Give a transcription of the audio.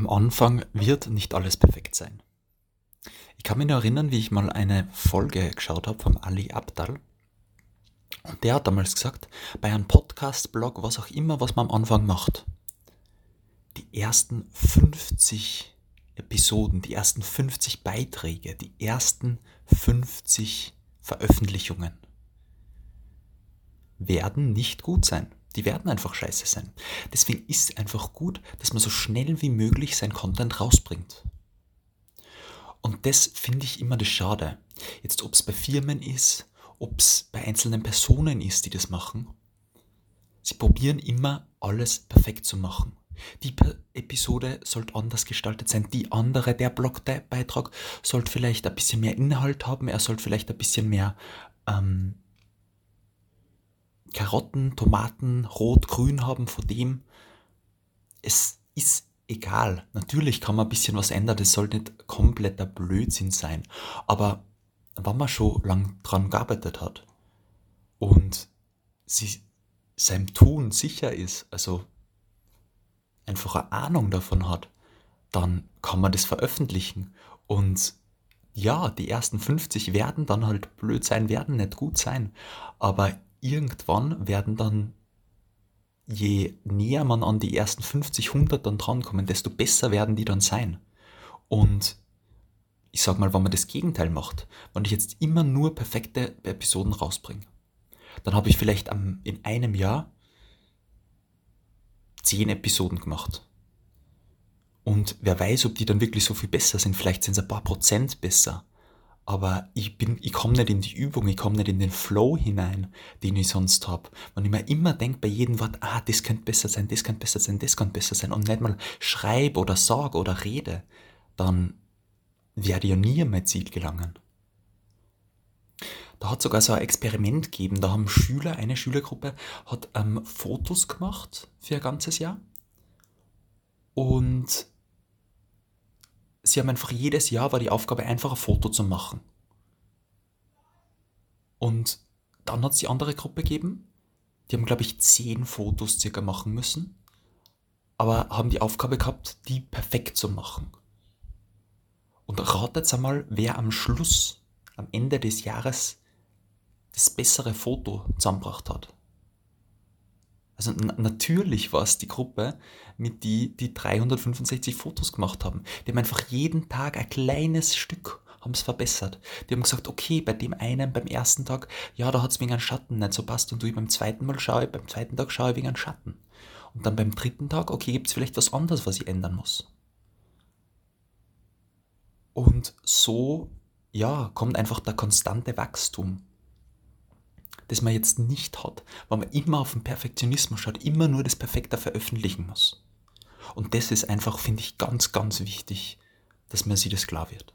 Am Anfang wird nicht alles perfekt sein. Ich kann mich noch erinnern, wie ich mal eine Folge geschaut habe vom Ali Abdal. Und der hat damals gesagt, bei einem Podcast, Blog, was auch immer, was man am Anfang macht, die ersten 50 Episoden, die ersten 50 Beiträge, die ersten 50 Veröffentlichungen werden nicht gut sein. Die werden einfach scheiße sein. Deswegen ist es einfach gut, dass man so schnell wie möglich sein Content rausbringt. Und das finde ich immer das Schade. Jetzt, ob es bei Firmen ist, ob es bei einzelnen Personen ist, die das machen. Sie probieren immer alles perfekt zu machen. Die Episode sollte anders gestaltet sein. Die andere, der Blogbeitrag, sollte vielleicht ein bisschen mehr Inhalt haben. Er sollte vielleicht ein bisschen mehr ähm, Karotten, Tomaten, Rot, Grün haben von dem. Es ist egal. Natürlich kann man ein bisschen was ändern. Das soll nicht kompletter Blödsinn sein. Aber wenn man schon lang dran gearbeitet hat und sie seinem Tun sicher ist, also einfach eine Ahnung davon hat, dann kann man das veröffentlichen. Und ja, die ersten 50 werden dann halt blöd sein, werden nicht gut sein. Aber irgendwann werden dann, je näher man an die ersten 50, 100 dann drankommen, desto besser werden die dann sein. Und ich sag mal, wenn man das Gegenteil macht, wenn ich jetzt immer nur perfekte Episoden rausbringe, dann habe ich vielleicht in einem Jahr zehn Episoden gemacht. Und wer weiß, ob die dann wirklich so viel besser sind. Vielleicht sind es ein paar Prozent besser aber ich bin, ich komme nicht in die Übung, ich komme nicht in den Flow hinein, den ich sonst habe. Wenn ich mir immer denke bei jedem Wort, ah, das könnte besser sein, das könnte besser sein, das könnte besser sein und nicht mal schreibe oder sage oder rede, dann werde ich ja nie an mein Ziel gelangen. Da hat sogar so ein Experiment gegeben, da haben Schüler, eine Schülergruppe hat ähm, Fotos gemacht für ein ganzes Jahr und sie haben einfach jedes Jahr war die Aufgabe, einfach ein Foto zu machen. Und dann hat es die andere Gruppe gegeben, die haben, glaube ich, zehn Fotos circa machen müssen, aber haben die Aufgabe gehabt, die perfekt zu machen. Und ratet einmal, wer am Schluss, am Ende des Jahres, das bessere Foto zusammengebracht hat. Also natürlich war es die Gruppe, mit die die 365 Fotos gemacht haben. Die haben einfach jeden Tag ein kleines Stück haben es verbessert. Die haben gesagt, okay, bei dem einen beim ersten Tag, ja, da hat es wegen einem Schatten nicht so passt und du beim zweiten Mal schaue, beim zweiten Tag schaue ich wegen einem Schatten. Und dann beim dritten Tag, okay, gibt es vielleicht was anderes, was ich ändern muss. Und so, ja, kommt einfach der konstante Wachstum das man jetzt nicht hat, weil man immer auf den Perfektionismus schaut, immer nur das Perfekte veröffentlichen muss. Und das ist einfach, finde ich, ganz, ganz wichtig, dass man sich das klar wird.